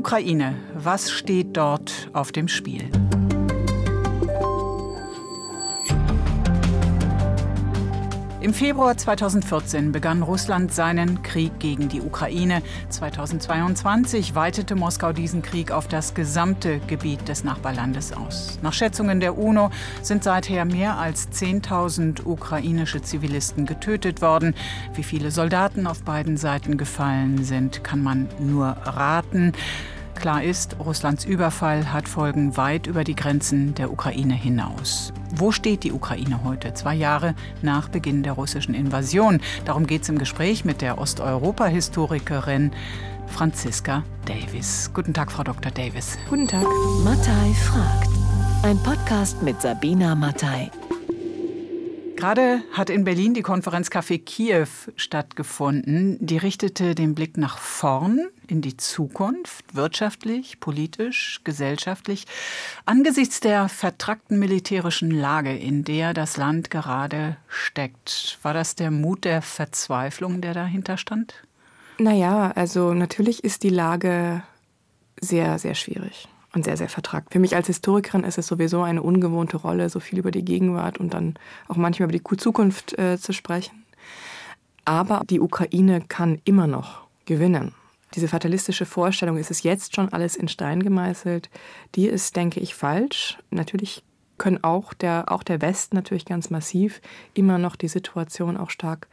Ukraine. Was steht dort auf dem Spiel? Im Februar 2014 begann Russland seinen Krieg gegen die Ukraine. 2022 weitete Moskau diesen Krieg auf das gesamte Gebiet des Nachbarlandes aus. Nach Schätzungen der UNO sind seither mehr als 10.000 ukrainische Zivilisten getötet worden. Wie viele Soldaten auf beiden Seiten gefallen sind, kann man nur raten. Klar ist, Russlands Überfall hat Folgen weit über die Grenzen der Ukraine hinaus. Wo steht die Ukraine heute, zwei Jahre nach Beginn der russischen Invasion? Darum geht es im Gespräch mit der Osteuropa-Historikerin Franziska Davis. Guten Tag, Frau Dr. Davis. Guten Tag. Mattei fragt. Ein Podcast mit Sabina Mattei. Gerade hat in Berlin die Konferenz Café Kiew stattgefunden. Die richtete den Blick nach vorn in die Zukunft, wirtschaftlich, politisch, gesellschaftlich, angesichts der vertrackten militärischen Lage, in der das Land gerade steckt. War das der Mut der Verzweiflung, der dahinter stand? Naja, also natürlich ist die Lage sehr, sehr schwierig und sehr, sehr vertragt. Für mich als Historikerin ist es sowieso eine ungewohnte Rolle, so viel über die Gegenwart und dann auch manchmal über die Zukunft äh, zu sprechen. Aber die Ukraine kann immer noch gewinnen. Diese fatalistische Vorstellung, ist es jetzt schon alles in Stein gemeißelt, die ist, denke ich, falsch. Natürlich können auch der, auch der Westen natürlich ganz massiv immer noch die Situation auch stark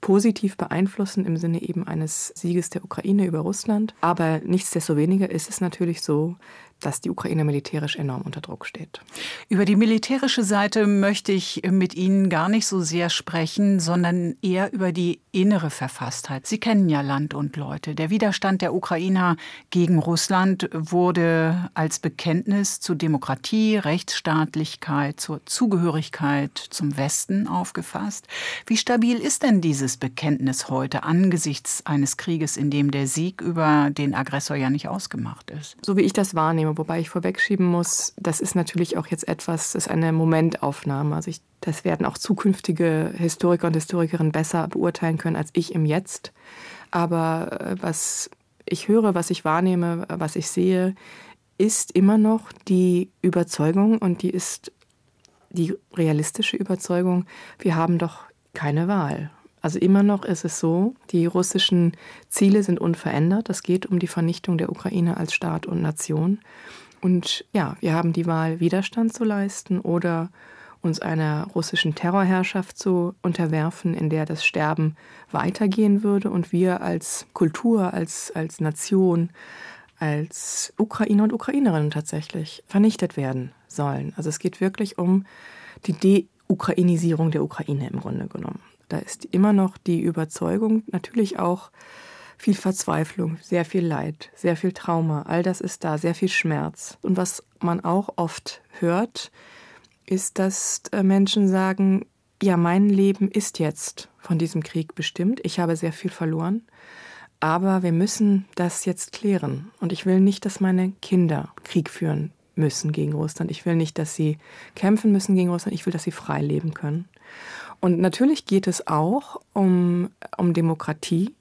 positiv beeinflussen im Sinne eben eines Sieges der Ukraine über Russland. Aber nichtsdestoweniger ist es natürlich so, dass die Ukraine militärisch enorm unter Druck steht. Über die militärische Seite möchte ich mit Ihnen gar nicht so sehr sprechen, sondern eher über die innere Verfasstheit. Sie kennen ja Land und Leute. Der Widerstand der Ukrainer gegen Russland wurde als Bekenntnis zu Demokratie, Rechtsstaatlichkeit, zur Zugehörigkeit zum Westen aufgefasst. Wie stabil ist denn dieses Bekenntnis heute angesichts eines Krieges, in dem der Sieg über den Aggressor ja nicht ausgemacht ist? So wie ich das wahrnehme, Aufnahme, wobei ich vorwegschieben muss, das ist natürlich auch jetzt etwas, das ist eine Momentaufnahme. Also ich, das werden auch zukünftige Historiker und Historikerinnen besser beurteilen können als ich im Jetzt. Aber äh, was ich höre, was ich wahrnehme, was ich sehe, ist immer noch die Überzeugung und die ist die realistische Überzeugung, wir haben doch keine Wahl. Also immer noch ist es so, die russischen Ziele sind unverändert. Es geht um die Vernichtung der Ukraine als Staat und Nation. Und ja, wir haben die Wahl, Widerstand zu leisten oder uns einer russischen Terrorherrschaft zu unterwerfen, in der das Sterben weitergehen würde und wir als Kultur, als, als Nation, als Ukrainer und Ukrainerinnen tatsächlich vernichtet werden sollen. Also es geht wirklich um die De-Ukrainisierung der Ukraine im Grunde genommen. Da ist immer noch die Überzeugung, natürlich auch viel Verzweiflung, sehr viel Leid, sehr viel Trauma, all das ist da, sehr viel Schmerz. Und was man auch oft hört, ist, dass äh, Menschen sagen, ja, mein Leben ist jetzt von diesem Krieg bestimmt, ich habe sehr viel verloren, aber wir müssen das jetzt klären. Und ich will nicht, dass meine Kinder Krieg führen müssen gegen Russland. Ich will nicht, dass sie kämpfen müssen gegen Russland. Ich will, dass sie frei leben können. Und natürlich geht es auch um, um Demokratie.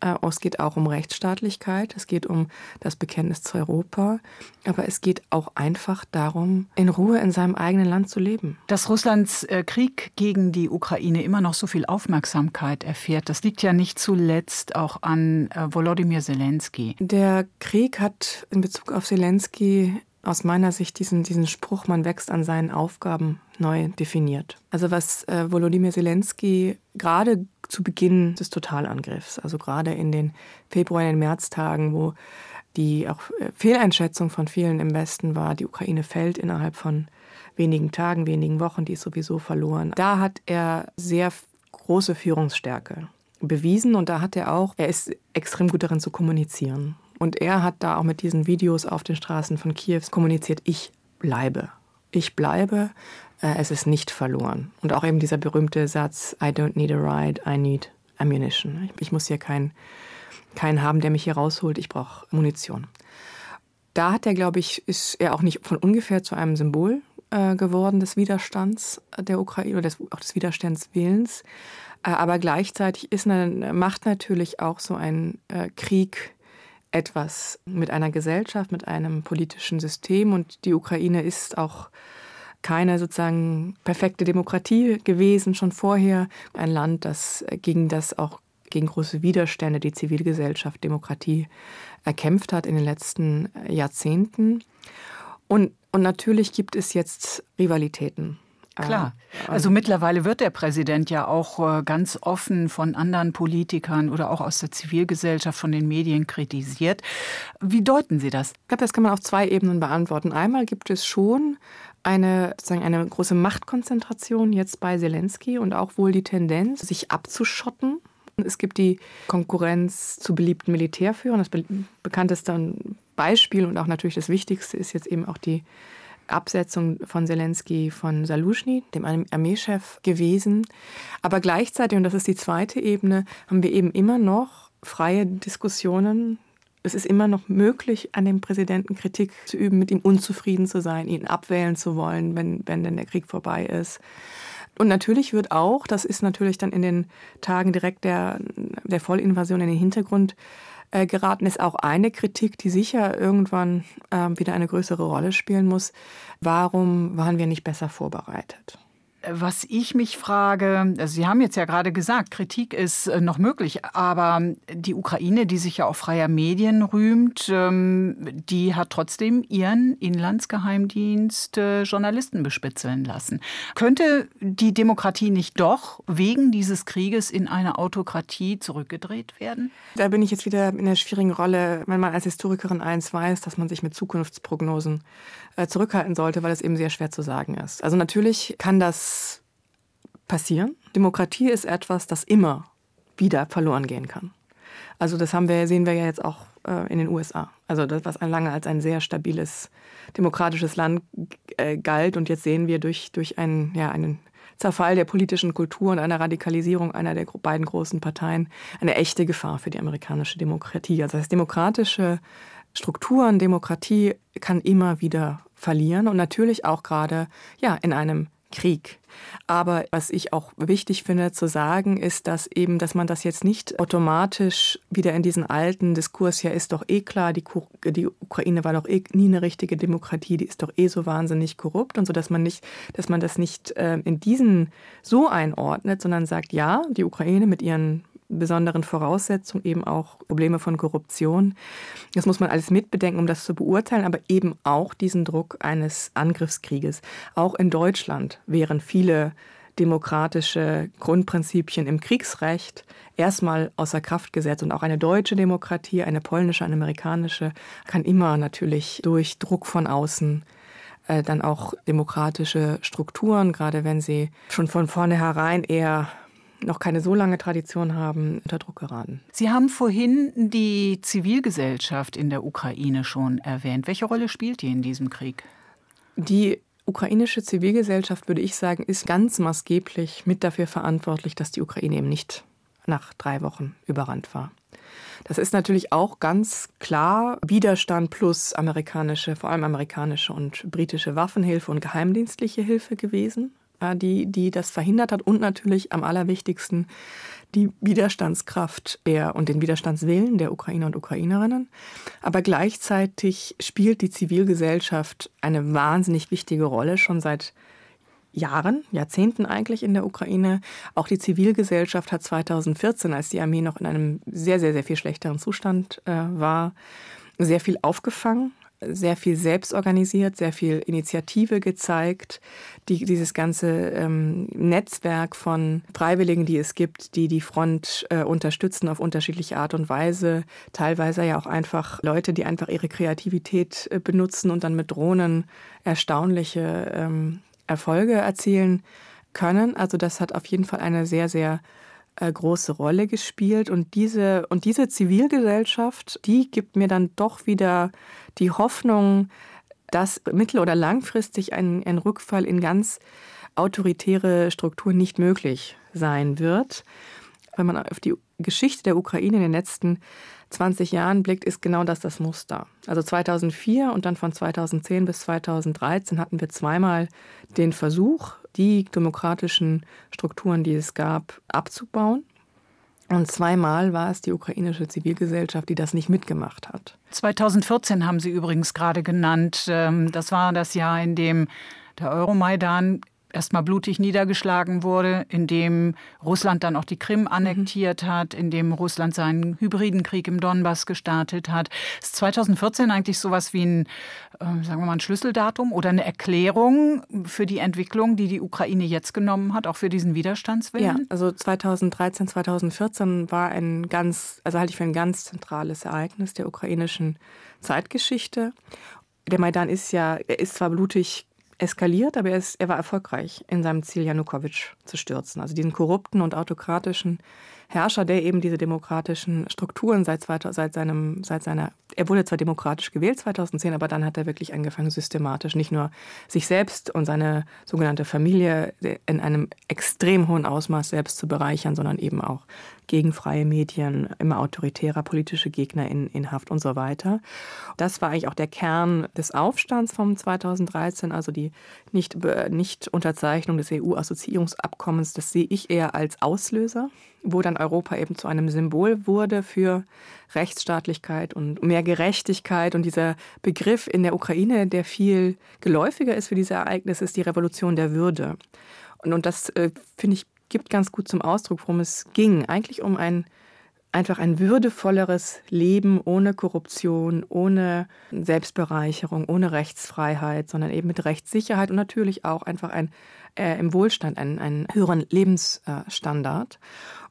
Äh, es geht auch um Rechtsstaatlichkeit, es geht um das Bekenntnis zu Europa, aber es geht auch einfach darum, in Ruhe in seinem eigenen Land zu leben. Dass Russlands äh, Krieg gegen die Ukraine immer noch so viel Aufmerksamkeit erfährt, das liegt ja nicht zuletzt auch an äh, Volodymyr Zelensky. Der Krieg hat in Bezug auf Zelensky aus meiner Sicht diesen, diesen Spruch, man wächst an seinen Aufgaben, neu definiert. Also was äh, Volodymyr Zelensky gerade zu Beginn des Totalangriffs, also gerade in den Februar- und Märztagen, wo die auch äh, Fehleinschätzung von vielen im Westen war, die Ukraine fällt innerhalb von wenigen Tagen, wenigen Wochen, die ist sowieso verloren. Da hat er sehr große Führungsstärke bewiesen und da hat er auch, er ist extrem gut darin zu kommunizieren. Und er hat da auch mit diesen Videos auf den Straßen von Kiew kommuniziert, ich bleibe. Ich bleibe, äh, es ist nicht verloren. Und auch eben dieser berühmte Satz, I don't need a ride, I need ammunition. Ich, muss hier keinen keinen haben, der mich hier rausholt, ich brauche Munition. Da hat er, glaube ich, ist er auch nicht von ungefähr zu einem Symbol äh, geworden des Widerstands der Ukraine oder des, auch des Widerstandswillens. Äh, aber gleichzeitig ist eine, macht natürlich auch so ein Krieg etwas mit einer Gesellschaft, mit einem politischen System und die Ukraine ist auch keine sozusagen perfekte Demokratie gewesen schon vorher. Ein Land, das gegen das auch gegen große Widerstände die Zivilgesellschaft Demokratie erkämpft hat in den letzten Jahrzehnten. Und, und natürlich gibt es jetzt Rivalitäten. Klar. Also mittlerweile wird der Präsident ja auch äh, ganz offen von anderen Politikern oder auch aus der Zivilgesellschaft, von den Medien kritisiert. Wie deuten Sie das? Ich glaube, das kann man auf zwei Ebenen beantworten. Einmal gibt es schon eine, sozusagen eine große Machtkonzentration jetzt bei Zelensky und auch wohl die Tendenz, sich abzuschotten. Es gibt die Konkurrenz zu beliebten Militärführern. Das bekannteste Beispiel und auch natürlich das Wichtigste ist jetzt eben auch die Absetzung von Zelensky von Salushny, dem Armeechef, gewesen. Aber gleichzeitig, und das ist die zweite Ebene, haben wir eben immer noch freie Diskussionen es ist immer noch möglich, an dem Präsidenten Kritik zu üben, mit ihm unzufrieden zu sein, ihn abwählen zu wollen, wenn, wenn denn der Krieg vorbei ist. Und natürlich wird auch, das ist natürlich dann in den Tagen direkt der, der Vollinvasion in den Hintergrund äh, geraten, ist auch eine Kritik, die sicher irgendwann äh, wieder eine größere Rolle spielen muss. Warum waren wir nicht besser vorbereitet? Was ich mich frage, also Sie haben jetzt ja gerade gesagt, Kritik ist äh, noch möglich, aber die Ukraine, die sich ja auch freier Medien rühmt, ähm, die hat trotzdem ihren Inlandsgeheimdienst äh, Journalisten bespitzeln lassen. Könnte die Demokratie nicht doch wegen dieses Krieges in eine Autokratie zurückgedreht werden? Da bin ich jetzt wieder in der schwierigen Rolle, wenn man als Historikerin eins weiß, dass man sich mit Zukunftsprognosen äh, zurückhalten sollte, weil es eben sehr schwer zu sagen ist. Also natürlich kann das passieren. Demokratie ist etwas, das immer wieder verloren gehen kann. Also das haben wir, sehen wir ja jetzt auch äh, in den USA. Also das, was lange als ein sehr stabiles demokratisches Land äh, galt und jetzt sehen wir durch, durch einen, ja, einen Zerfall der politischen Kultur und einer Radikalisierung einer der beiden großen Parteien eine echte Gefahr für die amerikanische Demokratie. Also das demokratische Strukturen, Demokratie kann immer wieder verlieren und natürlich auch gerade ja in einem Krieg. Aber was ich auch wichtig finde zu sagen, ist, dass eben, dass man das jetzt nicht automatisch wieder in diesen alten Diskurs, ja ist doch eh klar, die, die Ukraine war doch eh nie eine richtige Demokratie, die ist doch eh so wahnsinnig korrupt und so, dass man nicht, dass man das nicht äh, in diesen so einordnet, sondern sagt, ja, die Ukraine mit ihren besonderen Voraussetzungen, eben auch Probleme von Korruption. Das muss man alles mitbedenken, um das zu beurteilen, aber eben auch diesen Druck eines Angriffskrieges. Auch in Deutschland wären viele demokratische Grundprinzipien im Kriegsrecht erstmal außer Kraft gesetzt. Und auch eine deutsche Demokratie, eine polnische, eine amerikanische, kann immer natürlich durch Druck von außen äh, dann auch demokratische Strukturen, gerade wenn sie schon von vornherein eher noch keine so lange Tradition haben, unter Druck geraten. Sie haben vorhin die Zivilgesellschaft in der Ukraine schon erwähnt. Welche Rolle spielt die in diesem Krieg? Die ukrainische Zivilgesellschaft, würde ich sagen, ist ganz maßgeblich mit dafür verantwortlich, dass die Ukraine eben nicht nach drei Wochen überrannt war. Das ist natürlich auch ganz klar Widerstand plus amerikanische, vor allem amerikanische und britische Waffenhilfe und geheimdienstliche Hilfe gewesen. Äh, die, die das verhindert hat und natürlich am allerwichtigsten die Widerstandskraft der und den Widerstandswillen der Ukrainer und Ukrainerinnen. Aber gleichzeitig spielt die Zivilgesellschaft eine wahnsinnig wichtige Rolle schon seit Jahren, Jahrzehnten eigentlich in der Ukraine. Auch die Zivilgesellschaft hat 2014, als die Armee noch in einem sehr, sehr, sehr viel schlechteren Zustand äh, war, sehr viel aufgefangen sehr viel selbst organisiert, sehr viel Initiative gezeigt. Die, dieses ganze ähm, Netzwerk von Freiwilligen, die es gibt, die die Front äh, unterstützen auf unterschiedliche Art und Weise. Teilweise ja auch einfach Leute, die einfach ihre Kreativität äh, benutzen und dann mit Drohnen erstaunliche ähm, Erfolge erzielen können. Also das hat auf jeden Fall eine sehr, sehr äh, große Rolle gespielt. Und diese, und diese Zivilgesellschaft, die gibt mir dann doch wieder die Hoffnung, dass mittel- oder langfristig ein, ein Rückfall in ganz autoritäre Strukturen nicht möglich sein wird. Wenn man auf die Geschichte der Ukraine in den letzten 20 Jahren blickt, ist genau das das Muster. Also 2004 und dann von 2010 bis 2013 hatten wir zweimal den Versuch, die demokratischen Strukturen, die es gab, abzubauen. Und zweimal war es die ukrainische Zivilgesellschaft, die das nicht mitgemacht hat. 2014 haben Sie übrigens gerade genannt. Ähm, das war das Jahr, in dem der Euromaidan erstmal blutig niedergeschlagen wurde, in dem Russland dann auch die Krim mhm. annektiert hat, in dem Russland seinen hybriden Krieg im Donbass gestartet hat. Ist 2014 eigentlich sowas wie ein, äh, sagen wir mal, ein Schlüsseldatum oder eine Erklärung für die Entwicklung, die die Ukraine jetzt genommen hat, auch für diesen Widerstandswillen? Ja, also 2013, 2014 war ein ganz, also halte ich für ein ganz zentrales Ereignis der ukrainischen Zeitgeschichte. Der Maidan ist ja, er ist zwar blutig eskaliert, aber er, ist, er war erfolgreich in seinem Ziel, Janukowitsch zu stürzen. Also diesen korrupten und autokratischen Herrscher, der eben diese demokratischen Strukturen seit, seit, seinem, seit seiner, er wurde zwar demokratisch gewählt 2010, aber dann hat er wirklich angefangen, systematisch nicht nur sich selbst und seine sogenannte Familie in einem extrem hohen Ausmaß selbst zu bereichern, sondern eben auch gegen freie Medien, immer autoritärer politische Gegner in, in Haft und so weiter. Das war eigentlich auch der Kern des Aufstands vom 2013, also die nicht, nicht des EU-Assoziierungsabkommens, das sehe ich eher als Auslöser wo dann Europa eben zu einem Symbol wurde für Rechtsstaatlichkeit und mehr Gerechtigkeit. Und dieser Begriff in der Ukraine, der viel geläufiger ist für diese Ereignisse, ist die Revolution der Würde. Und, und das, äh, finde ich, gibt ganz gut zum Ausdruck, worum es ging. Eigentlich um ein einfach ein würdevolleres Leben ohne Korruption, ohne Selbstbereicherung, ohne Rechtsfreiheit, sondern eben mit Rechtssicherheit und natürlich auch einfach ein, äh, im Wohlstand, einen, einen höheren Lebensstandard.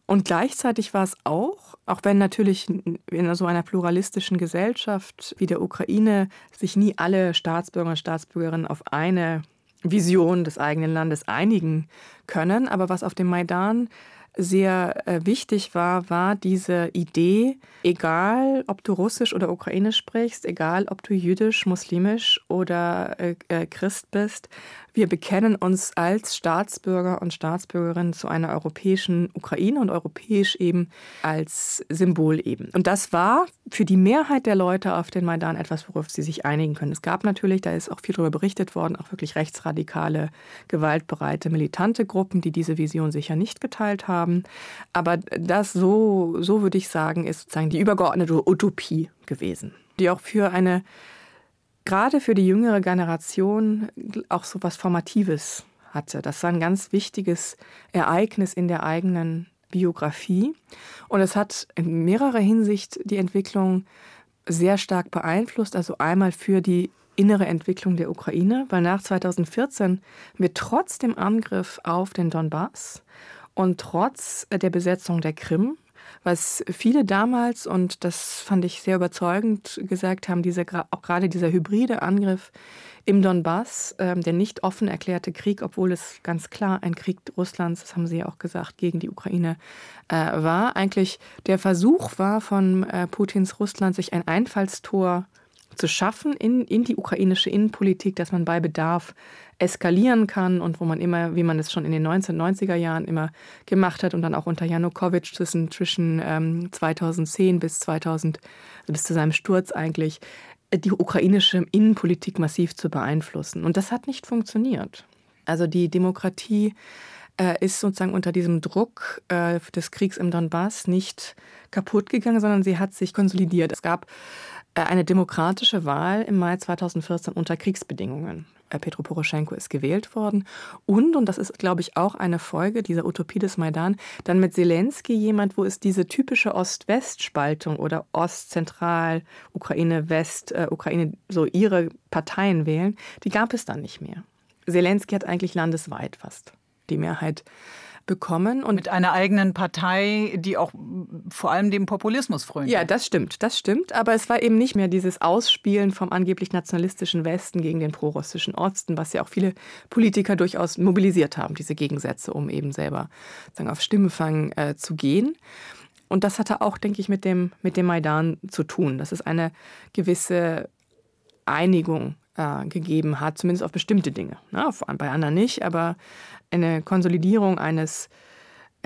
Und gleichzeitig war es auch, auch wenn natürlich in so einer pluralistischen Gesellschaft wie der Ukraine sich nie alle Staatsbürger und Staatsbürgerinnen auf eine Vision des eigenen Landes einigen können, aber was auf dem Maidan sehr äh, wichtig war, war diese Idee, egal ob du Russisch oder Ukrainisch sprichst, egal ob du jüdisch, muslimisch oder äh, äh, Christ bist, wir bekennen uns als Staatsbürger und Staatsbürgerinnen zu einer europäischen Ukraine und europäisch eben als Symbol eben. Und das war für die Mehrheit der Leute auf den Maidan etwas, worauf sie sich einigen können. Es gab natürlich, da ist auch viel darüber berichtet worden, auch wirklich rechtsradikale, gewaltbereite, militante Gruppen, die diese Vision sicher nicht geteilt haben. Aber das so, so würde ich sagen, ist sozusagen die übergeordnete Utopie gewesen, die auch für eine gerade für die jüngere Generation auch so was Formatives hatte. Das war ein ganz wichtiges Ereignis in der eigenen Biografie. Und es hat in mehrerer Hinsicht die Entwicklung sehr stark beeinflusst. Also einmal für die innere Entwicklung der Ukraine, weil nach 2014 wird trotz dem Angriff auf den Donbass und trotz der Besetzung der Krim was viele damals, und das fand ich sehr überzeugend, gesagt haben, diese, auch gerade dieser hybride Angriff im Donbass, ähm, der nicht offen erklärte Krieg, obwohl es ganz klar ein Krieg Russlands, das haben Sie ja auch gesagt, gegen die Ukraine äh, war, eigentlich der Versuch war von äh, Putins Russland, sich ein Einfallstor zu schaffen in, in die ukrainische Innenpolitik, dass man bei Bedarf eskalieren kann und wo man immer, wie man es schon in den 1990er Jahren immer gemacht hat und dann auch unter Janukowitsch zwischen, zwischen ähm, 2010 bis 2000, also bis zu seinem Sturz eigentlich, äh, die ukrainische Innenpolitik massiv zu beeinflussen. Und das hat nicht funktioniert. Also die Demokratie äh, ist sozusagen unter diesem Druck äh, des Kriegs im Donbass nicht kaputt gegangen, sondern sie hat sich konsolidiert. Es gab eine demokratische Wahl im Mai 2014 unter Kriegsbedingungen. Äh, Petro Poroschenko ist gewählt worden. Und, und das ist, glaube ich, auch eine Folge dieser Utopie des Maidan, dann mit Zelensky jemand, wo es diese typische Ost-West-Spaltung oder Ost-Zentral, Ukraine, West, äh, Ukraine, so ihre Parteien wählen, die gab es dann nicht mehr. Zelensky hat eigentlich landesweit fast die Mehrheit bekommen. Und mit einer eigenen Partei, die auch vor allem dem Populismus frönt. Ja, das stimmt, das stimmt. Aber es war eben nicht mehr dieses Ausspielen vom angeblich nationalistischen Westen gegen den prorussischen Osten, was ja auch viele Politiker durchaus mobilisiert haben, diese Gegensätze, um eben selber sagen, auf Stimmenfang äh, zu gehen. Und das hatte auch, denke ich, mit dem, mit dem Maidan zu tun. Das ist eine gewisse Einigung äh, gegeben hat, zumindest auf bestimmte Dinge. Na, bei anderen nicht, aber eine Konsolidierung eines,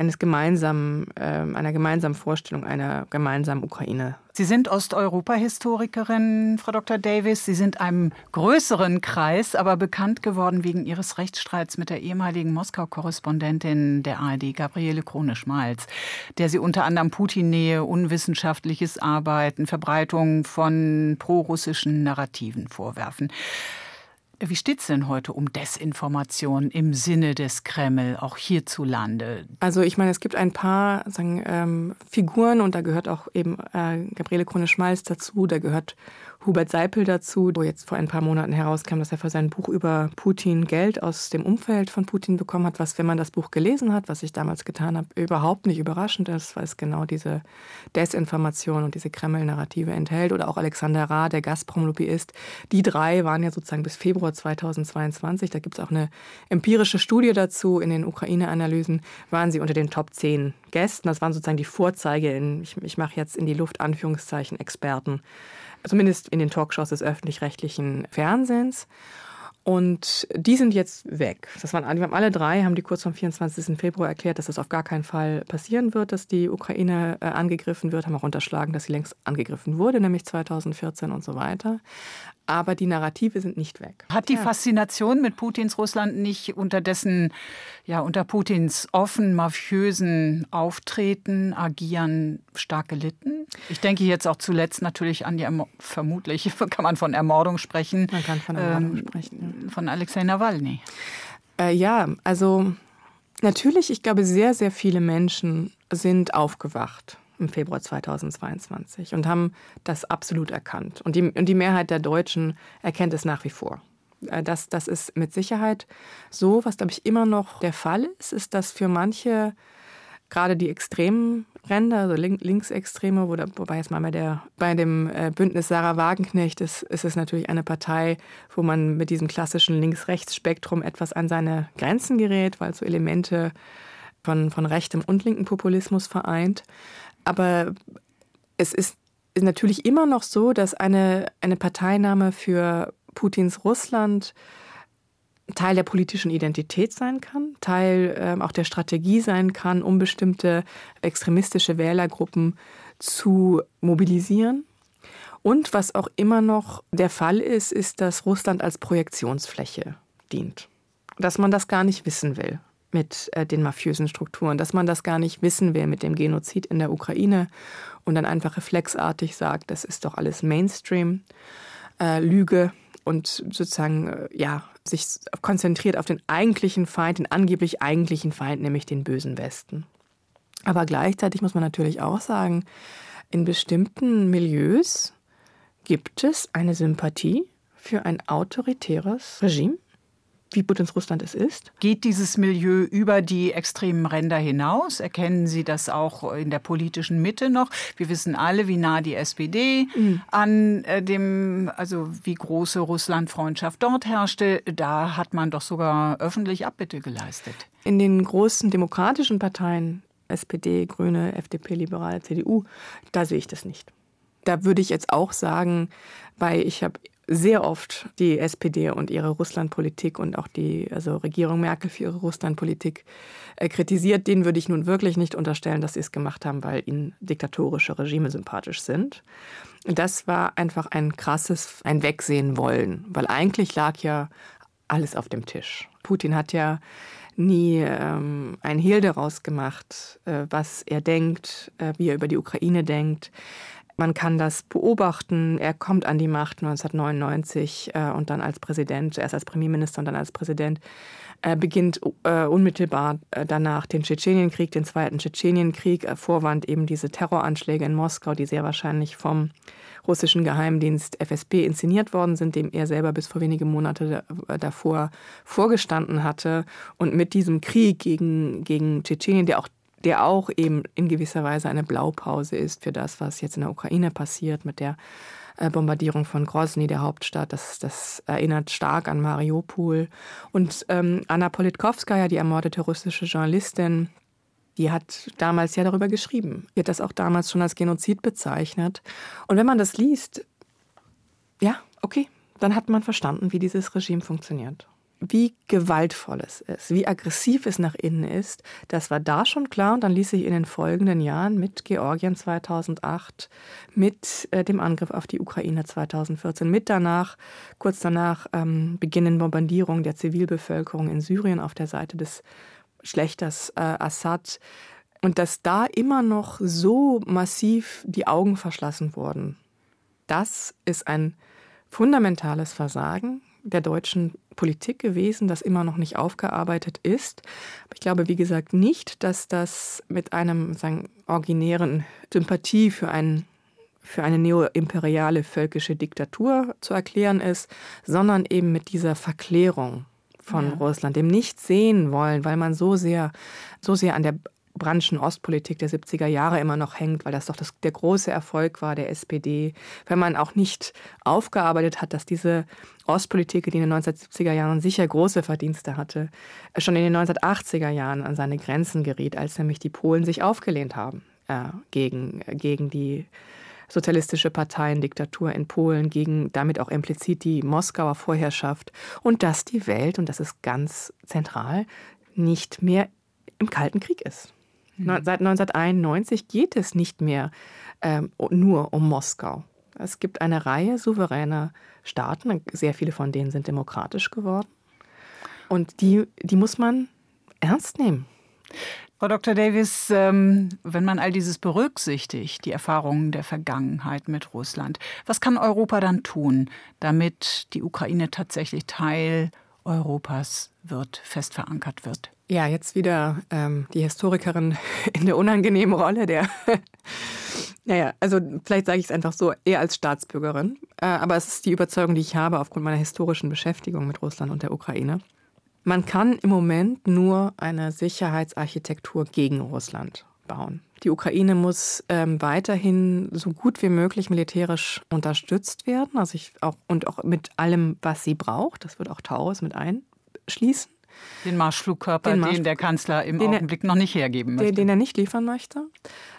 eines gemeinsamen, äh, einer gemeinsamen Vorstellung einer gemeinsamen Ukraine. Sie sind Osteuropa-Historikerin, Frau Dr. Davis. Sie sind einem größeren Kreis, aber bekannt geworden wegen Ihres Rechtsstreits mit der ehemaligen Moskau-Korrespondentin der ARD, Gabriele Krone-Schmalz, der Sie unter anderem Putin-Nähe, unwissenschaftliches Arbeiten, Verbreitung von prorussischen Narrativen vorwerfen. Wie steht es denn heute um Desinformation im Sinne des Kreml, auch hierzulande? Also ich meine, es gibt ein paar sagen, ähm, Figuren und da gehört auch eben äh, Gabriele Krone-Schmalz dazu, da gehört Hubert Seipel dazu, wo jetzt vor ein paar Monaten herauskam, dass er für sein Buch über Putin Geld aus dem Umfeld von Putin bekommen hat, was, wenn man das Buch gelesen hat, was ich damals getan habe, überhaupt nicht überraschend ist, weil es genau diese Desinformation und diese Kreml-Narrative enthält. Oder auch Alexander Ra, der Gazprom-Lobbyist. Die drei waren ja sozusagen bis Februar 2022, da gibt es auch eine empirische Studie dazu, in den Ukraine-Analysen waren sie unter den Top 10 Gästen. Das waren sozusagen die Vorzeige in, ich, ich mache jetzt in die Luft Anführungszeichen, Experten zumindest in den Talkshows des öffentlich-rechtlichen Fernsehens. Und die sind jetzt weg. Das waren, die haben alle drei, haben die kurz vom 24. Februar erklärt, dass das auf gar keinen Fall passieren wird, dass die Ukraine äh, angegriffen wird, haben auch unterschlagen, dass sie längst angegriffen wurde, nämlich 2014 und so weiter aber die Narrative sind nicht weg. Hat die ja. Faszination mit Putins Russland nicht unterdessen, ja, unter Putins offen mafiösen Auftreten, Agieren stark gelitten? Ich denke jetzt auch zuletzt natürlich an die, vermutlich kann man von Ermordung sprechen. Man kann von Ermordung ähm, sprechen. Ja. Von Alexei Nawalny. Äh, ja, also natürlich, ich glaube, sehr, sehr viele Menschen sind aufgewacht im Februar 2022 und haben das absolut erkannt. Und die, und die Mehrheit der Deutschen erkennt es nach wie vor. Äh, das, das ist mit Sicherheit so. Was, glaube ich, immer noch der Fall ist, ist, dass für manche, gerade die extremen Ränder, also Linksextreme, wo, wobei jetzt mal bei, der, bei dem äh, Bündnis Sarah Wagenknecht ist, ist es natürlich eine Partei, wo man mit diesem klassischen Links-Rechts-Spektrum etwas an seine Grenzen gerät, weil so Elemente von, von rechtem und linken Populismus vereint. Aber es ist natürlich immer noch so, dass eine, eine Parteinahme für Putins Russland Teil der politischen Identität sein kann, Teil äh, auch der Strategie sein kann, um bestimmte extremistische Wählergruppen zu mobilisieren. Und was auch immer noch der Fall ist, ist, dass Russland als Projektionsfläche dient. Dass man das gar nicht wissen will mit äh, den mafiösen Strukturen, dass man das gar nicht wissen will mit dem Genozid in der Ukraine und dann einfach reflexartig sagt, das ist doch alles Mainstream, äh, Lüge und sozusagen äh, ja sich konzentriert auf den eigentlichen Feind, den angeblich eigentlichen Feind, nämlich den bösen Westen. Aber gleichzeitig muss man natürlich auch sagen, in bestimmten Milieus gibt es eine Sympathie für ein autoritäres Regime, wie Putins Russland es ist. Geht dieses Milieu über die extremen Ränder hinaus? Erkennen Sie das auch in der politischen Mitte noch? Wir wissen alle, wie nah die SPD mhm. an äh, dem, also wie große Russland-Freundschaft dort herrschte. Da hat man doch sogar öffentlich Abbitte geleistet. In den großen demokratischen Parteien, SPD, Grüne, FDP, Liberale, CDU, da sehe ich das nicht. Da würde ich jetzt auch sagen, weil ich habe sehr oft die SPD und ihre Russlandpolitik und auch die also Regierung Merkel für ihre Russlandpolitik äh, kritisiert. Denen würde ich nun wirklich nicht unterstellen, dass sie es gemacht haben, weil ihnen diktatorische Regime sympathisch sind. Das war einfach ein krasses, ein Wegsehen wollen, weil eigentlich lag ja alles auf dem Tisch. Putin hat ja nie ähm, ein Hehl daraus gemacht, äh, was er denkt, äh, wie er über die Ukraine denkt. Man kann das beobachten. Er kommt an die Macht 1999 äh, und dann als Präsident, zuerst als Premierminister und dann als Präsident, äh, beginnt äh, unmittelbar äh, danach den Tschetschenienkrieg, den zweiten Tschetschenienkrieg, äh, Vorwand eben diese Terroranschläge in Moskau, die sehr wahrscheinlich vom russischen Geheimdienst FSB inszeniert worden sind, dem er selber bis vor wenige Monate äh, davor vorgestanden hatte. Und mit diesem Krieg gegen, gegen Tschetschenien, der auch der auch eben in gewisser Weise eine Blaupause ist für das, was jetzt in der Ukraine passiert mit der äh, Bombardierung von Grozny, der Hauptstadt. Das, das erinnert stark an Mariupol. Und ähm, Anna Politkovskaya, die ermordete russische Journalistin, die hat damals ja darüber geschrieben. Die hat das auch damals schon als Genozid bezeichnet. Und wenn man das liest, ja, okay, dann hat man verstanden, wie dieses Regime funktioniert. Wie gewaltvoll es ist, wie aggressiv es nach innen ist, das war da schon klar und dann ließ sich in den folgenden Jahren mit Georgien 2008, mit äh, dem Angriff auf die Ukraine 2014, mit danach, kurz danach ähm, beginnen Bombardierungen der Zivilbevölkerung in Syrien auf der Seite des Schlechters äh, Assad und dass da immer noch so massiv die Augen verschlossen wurden. Das ist ein fundamentales Versagen der deutschen Politik gewesen, das immer noch nicht aufgearbeitet ist. Aber ich glaube, wie gesagt, nicht, dass das mit einem sagen, originären Sympathie für einen für eine neoimperiale völkische Diktatur zu erklären ist, sondern eben mit dieser Verklärung von ja. Russland, dem nicht sehen wollen, weil man so sehr, so sehr an der Brandschen Ostpolitik der 70er Jahre immer noch hängt, weil das doch das, der große Erfolg war der SPD. Wenn man auch nicht aufgearbeitet hat, dass diese Ostpolitik, die in den 1970er Jahren sicher große Verdienste hatte, schon in den 1980er Jahren an seine Grenzen geriet, als nämlich die Polen sich aufgelehnt haben äh, gegen, gegen die sozialistische Parteiendiktatur in Polen, gegen damit auch implizit die Moskauer Vorherrschaft und dass die Welt, und das ist ganz zentral, nicht mehr im Kalten Krieg ist. Mhm. Seit 1991 geht es nicht mehr ähm, nur um Moskau. Es gibt eine Reihe souveräner Staaten, sehr viele von denen sind demokratisch geworden. Und die, die muss man ernst nehmen. Frau Dr. Davis, ähm, wenn man all dieses berücksichtigt, die Erfahrungen der Vergangenheit mit Russland, was kann Europa dann tun, damit die Ukraine tatsächlich Teil Europas wird, fest verankert wird? Ja, jetzt wieder ähm, die Historikerin in der unangenehmen Rolle der. naja, also vielleicht sage ich es einfach so, eher als Staatsbürgerin. Äh, aber es ist die Überzeugung, die ich habe aufgrund meiner historischen Beschäftigung mit Russland und der Ukraine. Man kann im Moment nur eine Sicherheitsarchitektur gegen Russland bauen. Die Ukraine muss ähm, weiterhin so gut wie möglich militärisch unterstützt werden, also ich auch und auch mit allem, was sie braucht. Das wird auch Taurus mit einschließen. Den Marschflugkörper, den, Marsch den der Kanzler im Augenblick er, noch nicht hergeben möchte. Den, den er nicht liefern möchte.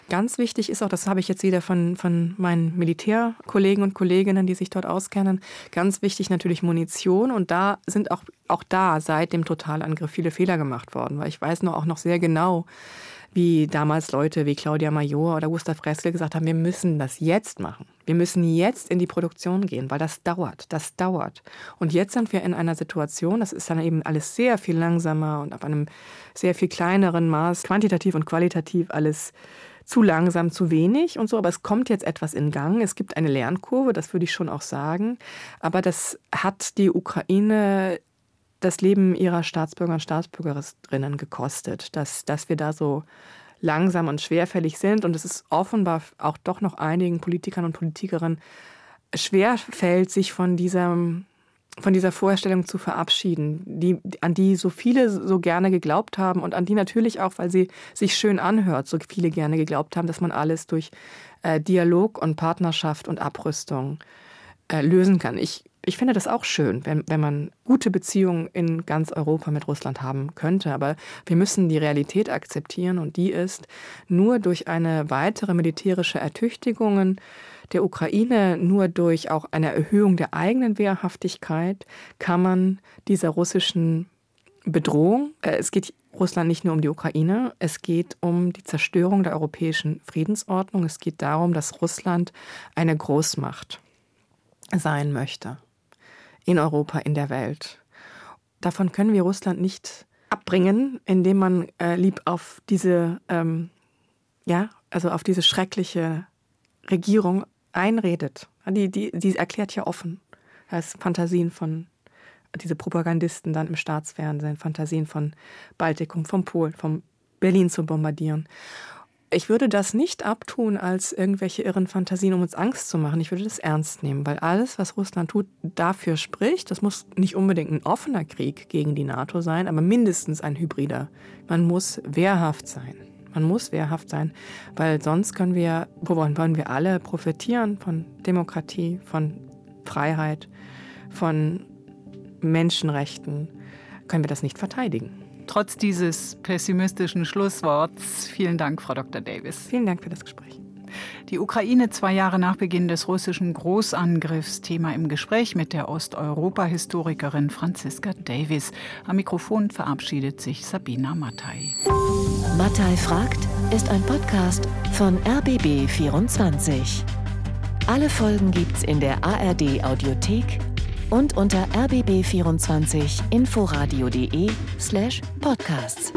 Ganz wichtig ist auch, das habe ich jetzt wieder von, von meinen Militärkollegen und Kolleginnen, die sich dort auskennen, ganz wichtig natürlich Munition. Und da sind auch, auch da seit dem Totalangriff viele Fehler gemacht worden. Weil ich weiß nur auch noch sehr genau, wie damals Leute wie Claudia Major oder Gustav Reskel gesagt haben, wir müssen das jetzt machen. Wir müssen jetzt in die Produktion gehen, weil das dauert, das dauert. Und jetzt sind wir in einer Situation, das ist dann eben alles sehr viel langsamer und auf einem sehr viel kleineren Maß, quantitativ und qualitativ alles zu langsam, zu wenig und so, aber es kommt jetzt etwas in Gang. Es gibt eine Lernkurve, das würde ich schon auch sagen. Aber das hat die Ukraine das Leben ihrer Staatsbürger und Staatsbürgerinnen gekostet, dass, dass wir da so langsam und schwerfällig sind. Und es ist offenbar auch doch noch einigen Politikern und Politikerinnen schwerfällt, sich von diesem von dieser Vorstellung zu verabschieden, die, an die so viele so gerne geglaubt haben und an die natürlich auch, weil sie sich schön anhört, so viele gerne geglaubt haben, dass man alles durch äh, Dialog und Partnerschaft und Abrüstung äh, lösen kann. Ich ich finde das auch schön, wenn, wenn man gute Beziehungen in ganz Europa mit Russland haben könnte. Aber wir müssen die Realität akzeptieren und die ist, nur durch eine weitere militärische Ertüchtigung der Ukraine, nur durch auch eine Erhöhung der eigenen Wehrhaftigkeit kann man dieser russischen Bedrohung, äh, es geht Russland nicht nur um die Ukraine, es geht um die Zerstörung der europäischen Friedensordnung, es geht darum, dass Russland eine Großmacht sein möchte in Europa, in der Welt. Davon können wir Russland nicht abbringen, indem man äh, lieb auf diese, ähm, ja, also auf diese schreckliche Regierung einredet. Die, die, die erklärt ja offen. Das Fantasien von diese Propagandisten dann im Staatsfernsehen, Fantasien von Baltikum, vom Polen, vom Berlin zu bombardieren. Ich würde das nicht abtun als irgendwelche irren Fantasien, um uns Angst zu machen. Ich würde das ernst nehmen, weil alles, was Russland tut, dafür spricht. Das muss nicht unbedingt ein offener Krieg gegen die NATO sein, aber mindestens ein hybrider. Man muss wehrhaft sein. Man muss wehrhaft sein, weil sonst können wir, wollen wir alle profitieren? Von Demokratie, von Freiheit, von Menschenrechten, können wir das nicht verteidigen. Trotz dieses pessimistischen Schlussworts, vielen Dank, Frau Dr. Davis. Vielen Dank für das Gespräch. Die Ukraine zwei Jahre nach Beginn des russischen Großangriffs. Thema im Gespräch mit der Osteuropa-Historikerin Franziska Davis. Am Mikrofon verabschiedet sich Sabina Mattei. Mattei fragt ist ein Podcast von RBB24. Alle Folgen gibt's in der ARD Audiothek und unter rbb24inforadio.de slash podcasts.